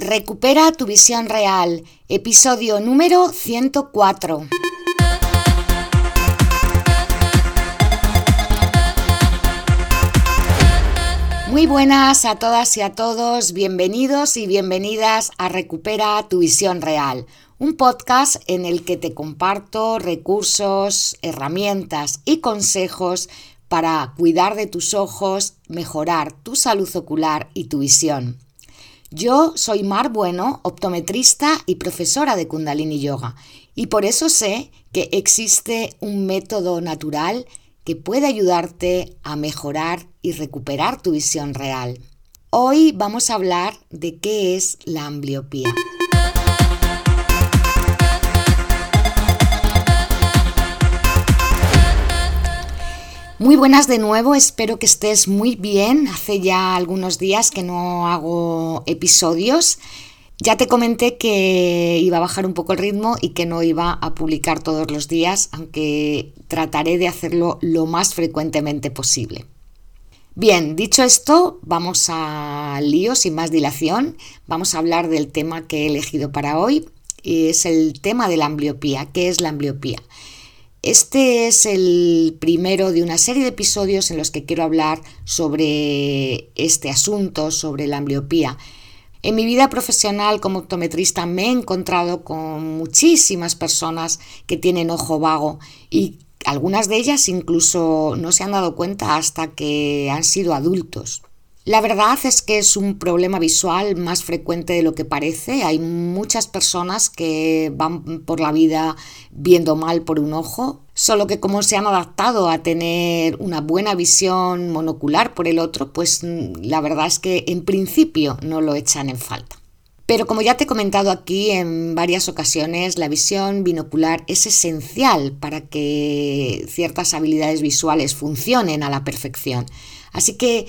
Recupera tu visión real, episodio número 104. Muy buenas a todas y a todos, bienvenidos y bienvenidas a Recupera tu visión real, un podcast en el que te comparto recursos, herramientas y consejos para cuidar de tus ojos, mejorar tu salud ocular y tu visión. Yo soy Mar Bueno, optometrista y profesora de Kundalini Yoga, y por eso sé que existe un método natural que puede ayudarte a mejorar y recuperar tu visión real. Hoy vamos a hablar de qué es la ambliopía. Muy buenas de nuevo, espero que estés muy bien. Hace ya algunos días que no hago episodios. Ya te comenté que iba a bajar un poco el ritmo y que no iba a publicar todos los días, aunque trataré de hacerlo lo más frecuentemente posible. Bien, dicho esto, vamos al lío sin más dilación. Vamos a hablar del tema que he elegido para hoy. Es el tema de la ambliopía. ¿Qué es la ambliopía? Este es el primero de una serie de episodios en los que quiero hablar sobre este asunto, sobre la ambliopía. En mi vida profesional como optometrista me he encontrado con muchísimas personas que tienen ojo vago y algunas de ellas incluso no se han dado cuenta hasta que han sido adultos. La verdad es que es un problema visual más frecuente de lo que parece. Hay muchas personas que van por la vida viendo mal por un ojo, solo que como se han adaptado a tener una buena visión monocular por el otro, pues mm, la verdad es que en principio no lo echan en falta. Pero como ya te he comentado aquí en varias ocasiones, la visión binocular es esencial para que ciertas habilidades visuales funcionen a la perfección. Así que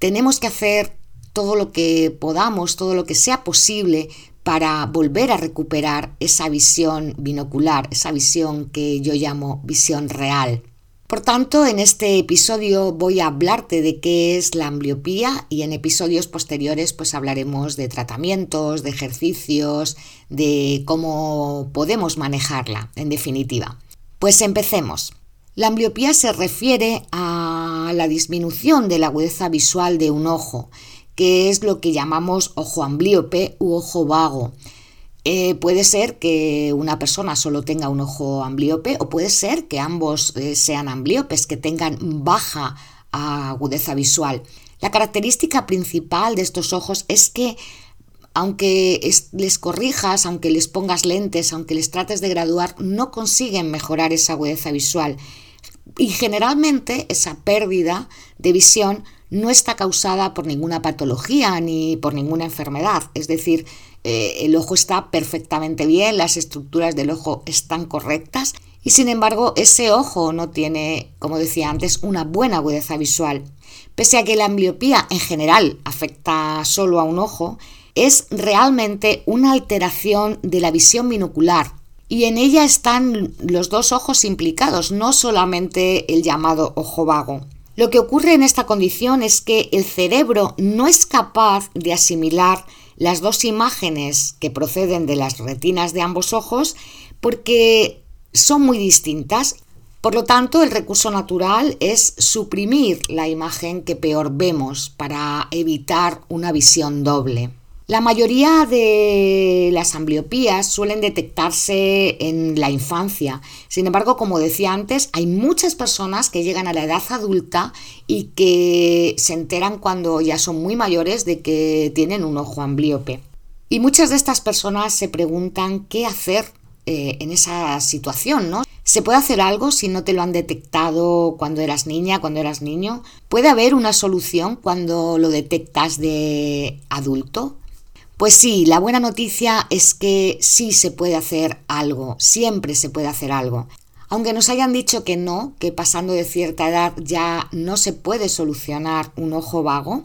tenemos que hacer todo lo que podamos, todo lo que sea posible para volver a recuperar esa visión binocular, esa visión que yo llamo visión real. Por tanto, en este episodio voy a hablarte de qué es la ambliopía y en episodios posteriores pues hablaremos de tratamientos, de ejercicios, de cómo podemos manejarla, en definitiva. Pues empecemos. La ambliopía se refiere a la disminución de la agudeza visual de un ojo, que es lo que llamamos ojo amblíope u ojo vago. Eh, puede ser que una persona solo tenga un ojo amblíope o puede ser que ambos eh, sean ambliopes, que tengan baja agudeza visual. La característica principal de estos ojos es que aunque les corrijas, aunque les pongas lentes, aunque les trates de graduar, no consiguen mejorar esa agudeza visual. Y generalmente esa pérdida de visión no está causada por ninguna patología ni por ninguna enfermedad. Es decir, eh, el ojo está perfectamente bien, las estructuras del ojo están correctas y sin embargo ese ojo no tiene, como decía antes, una buena agudeza visual. Pese a que la ambliopía en general afecta solo a un ojo, es realmente una alteración de la visión binocular y en ella están los dos ojos implicados, no solamente el llamado ojo vago. Lo que ocurre en esta condición es que el cerebro no es capaz de asimilar las dos imágenes que proceden de las retinas de ambos ojos porque son muy distintas. Por lo tanto, el recurso natural es suprimir la imagen que peor vemos para evitar una visión doble. La mayoría de las ambliopías suelen detectarse en la infancia. Sin embargo, como decía antes, hay muchas personas que llegan a la edad adulta y que se enteran cuando ya son muy mayores de que tienen un ojo amblíope. Y muchas de estas personas se preguntan qué hacer eh, en esa situación, ¿no? ¿Se puede hacer algo si no te lo han detectado cuando eras niña, cuando eras niño? ¿Puede haber una solución cuando lo detectas de adulto? Pues sí, la buena noticia es que sí se puede hacer algo, siempre se puede hacer algo. Aunque nos hayan dicho que no, que pasando de cierta edad ya no se puede solucionar un ojo vago,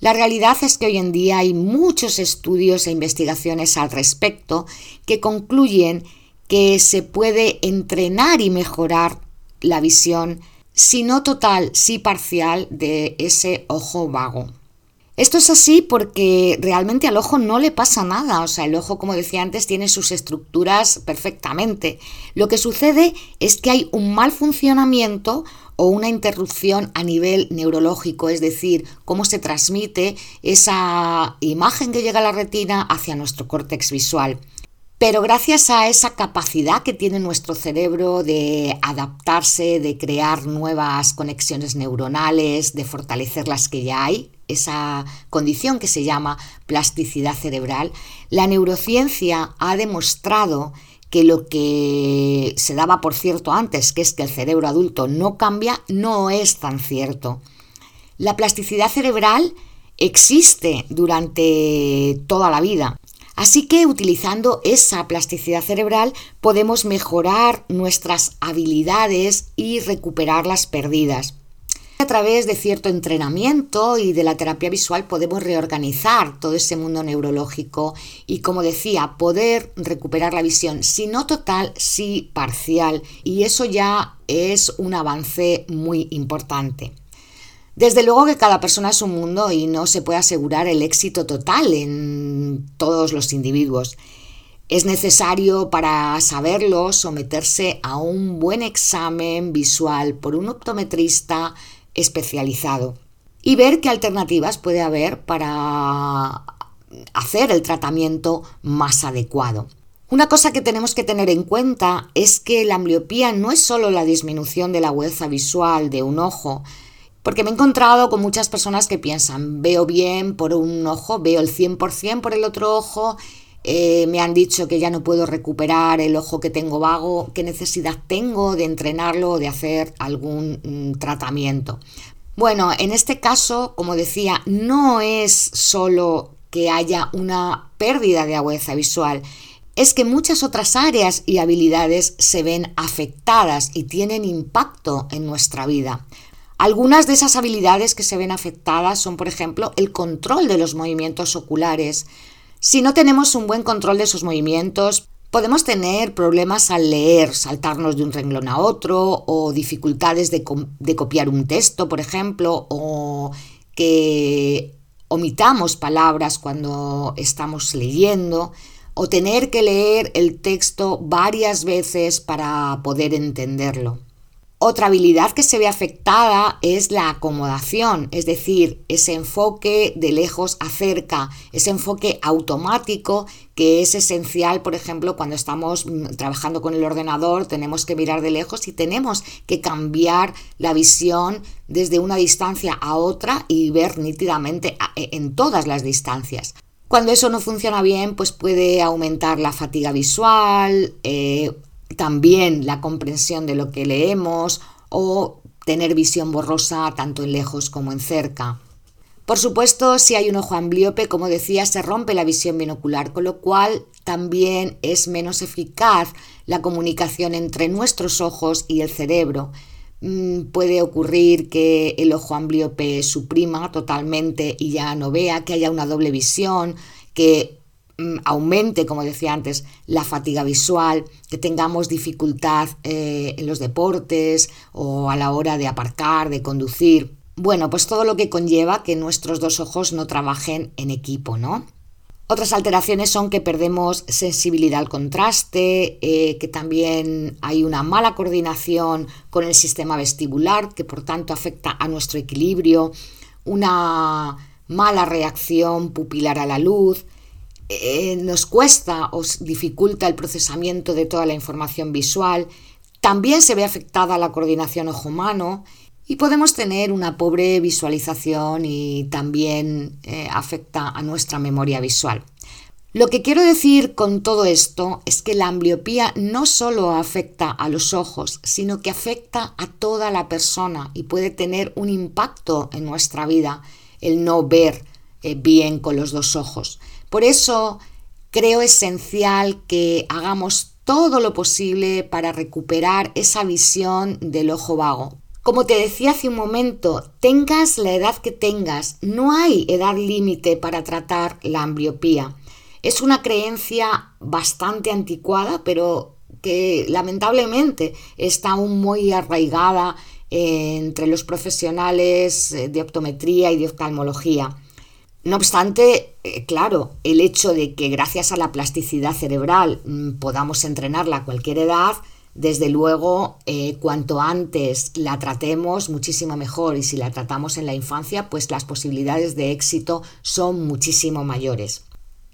la realidad es que hoy en día hay muchos estudios e investigaciones al respecto que concluyen que se puede entrenar y mejorar la visión, si no total, sí parcial, de ese ojo vago. Esto es así porque realmente al ojo no le pasa nada, o sea, el ojo, como decía antes, tiene sus estructuras perfectamente. Lo que sucede es que hay un mal funcionamiento o una interrupción a nivel neurológico, es decir, cómo se transmite esa imagen que llega a la retina hacia nuestro córtex visual. Pero gracias a esa capacidad que tiene nuestro cerebro de adaptarse, de crear nuevas conexiones neuronales, de fortalecer las que ya hay, esa condición que se llama plasticidad cerebral, la neurociencia ha demostrado que lo que se daba por cierto antes, que es que el cerebro adulto no cambia, no es tan cierto. La plasticidad cerebral existe durante toda la vida. Así que utilizando esa plasticidad cerebral podemos mejorar nuestras habilidades y recuperar las perdidas. A través de cierto entrenamiento y de la terapia visual podemos reorganizar todo ese mundo neurológico y, como decía, poder recuperar la visión, si no total, sí parcial. Y eso ya es un avance muy importante. Desde luego que cada persona es un mundo y no se puede asegurar el éxito total en todos los individuos. Es necesario para saberlo someterse a un buen examen visual por un optometrista especializado y ver qué alternativas puede haber para hacer el tratamiento más adecuado. Una cosa que tenemos que tener en cuenta es que la ambliopía no es solo la disminución de la agudeza visual de un ojo, porque me he encontrado con muchas personas que piensan, veo bien por un ojo, veo el 100% por el otro ojo, eh, me han dicho que ya no puedo recuperar el ojo que tengo vago, qué necesidad tengo de entrenarlo o de hacer algún mm, tratamiento. Bueno, en este caso, como decía, no es solo que haya una pérdida de agudeza visual, es que muchas otras áreas y habilidades se ven afectadas y tienen impacto en nuestra vida. Algunas de esas habilidades que se ven afectadas son, por ejemplo, el control de los movimientos oculares, si no tenemos un buen control de esos movimientos, podemos tener problemas al leer, saltarnos de un renglón a otro, o dificultades de, copiar un texto, por ejemplo, o que omitamos palabras cuando estamos leyendo, o tener que leer el texto varias veces para poder entenderlo. Otra habilidad que se ve afectada es la acomodación, es decir, ese enfoque de lejos a cerca, ese enfoque automático que es esencial, por ejemplo, cuando estamos mm, trabajando con el ordenador, tenemos que mirar de lejos y tenemos que cambiar la visión desde una distancia a otra y ver nítidamente e, en todas las distancias. Cuando eso no funciona bien, pues puede aumentar la fatiga visual, eh, también la comprensión de lo que leemos o tener visión borrosa tanto en lejos como en cerca. Por supuesto, si hay un ojo ambliope, como decía, se rompe la visión binocular, con lo cual también es menos eficaz la comunicación entre nuestros ojos y el cerebro. Mm, puede ocurrir que el ojo ambliope suprima totalmente y ya no vea, que haya una doble visión, que aumente, como decía antes, la fatiga visual, que tengamos dificultad eh, en los deportes o a la hora de aparcar, de conducir. Bueno, pues todo lo que conlleva que nuestros dos ojos no trabajen en equipo, ¿no? Otras alteraciones son que perdemos sensibilidad al contraste, eh, que también hay una mala coordinación con el sistema vestibular, que por tanto afecta a nuestro equilibrio, una mala reacción pupilar a la luz, eh, nos cuesta o dificulta el procesamiento de toda la información visual, también se ve afectada la coordinación ojo-mano y podemos tener una pobre visualización y también eh, afecta a nuestra memoria visual. Lo que quiero decir con todo esto es que la ambliopía no solo afecta a los ojos, sino que afecta a toda la persona y puede tener un impacto en nuestra vida el no ver eh, bien con los dos ojos. Por eso creo esencial que hagamos todo lo posible para recuperar esa visión del ojo vago. Como te decía hace un momento, tengas la edad que tengas, no hay edad límite para tratar la ambliopía. Es una creencia bastante anticuada, pero que lamentablemente está aún muy arraigada entre los profesionales de optometría y de oftalmología. No obstante, eh, claro, el hecho de que gracias a la plasticidad cerebral mm, podamos entrenarla a cualquier edad, desde luego, eh, cuanto antes la tratemos, muchísimo mejor. Y si la tratamos en la infancia, pues las posibilidades de éxito son muchísimo mayores.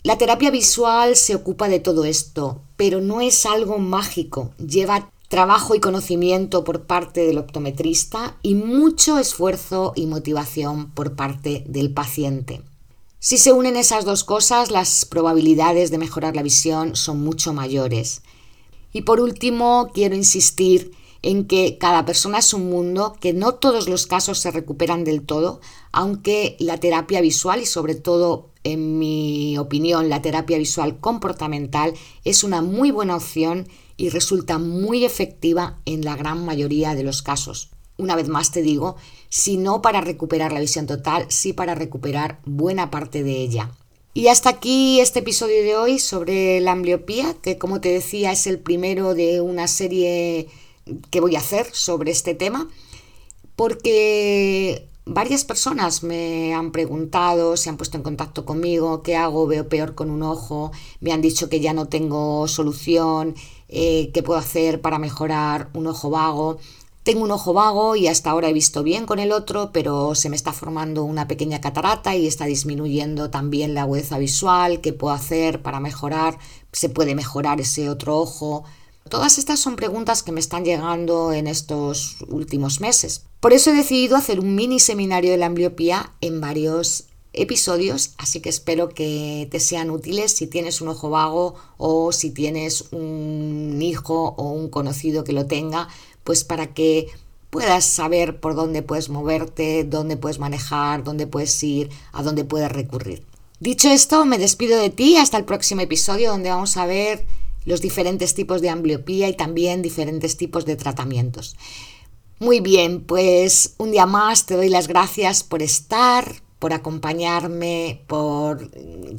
La terapia visual se ocupa de todo esto, pero no es algo mágico. Lleva trabajo y conocimiento por parte del optometrista y mucho esfuerzo y motivación por parte del paciente. Si se unen esas dos cosas, las probabilidades de mejorar la visión son mucho mayores. Y por último, quiero insistir en que cada persona es un mundo, que no todos los casos se recuperan del todo, aunque la terapia visual y sobre todo, en mi opinión, la terapia visual comportamental es una muy buena opción y resulta muy efectiva en la gran mayoría de los casos. Una vez más te digo, si no para recuperar la visión total, sí para recuperar buena parte de ella. Y hasta aquí este episodio de hoy sobre la ambliopía, que como te decía es el primero de una serie que voy a hacer sobre este tema, porque varias personas me han preguntado, se han puesto en contacto conmigo, qué hago, veo peor con un ojo, me han dicho que ya no tengo solución, eh, qué puedo hacer para mejorar un ojo vago. Tengo un ojo vago y hasta ahora he visto bien con el otro, pero se me está formando una pequeña catarata y está disminuyendo también la agudeza visual. ¿Qué puedo hacer para mejorar? ¿Se puede mejorar ese otro ojo? Todas estas son preguntas que me están llegando en estos últimos meses. Por eso he decidido hacer un mini seminario de la ambliopía en varios episodios, así que espero que te sean útiles si tienes un ojo vago o si tienes un hijo o un conocido que lo tenga pues para que puedas saber por dónde puedes moverte, dónde puedes manejar, dónde puedes ir, a dónde puedes recurrir. Dicho esto, me despido de ti hasta el próximo episodio donde vamos a ver los diferentes tipos de ambliopía y también diferentes tipos de tratamientos. Muy bien, pues un día más te doy las gracias por estar, por acompañarme, por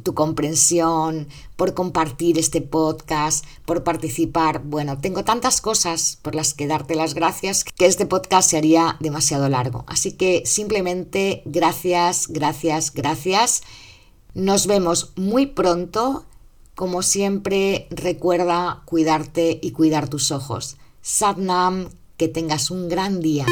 tu comprensión, por compartir este podcast, por participar. Bueno, tengo tantas cosas por las que darte las gracias que este podcast se haría demasiado largo. Así que simplemente gracias, gracias, gracias. Nos vemos muy pronto. Como siempre, recuerda cuidarte y cuidar tus ojos. Satnam, que tengas un gran día.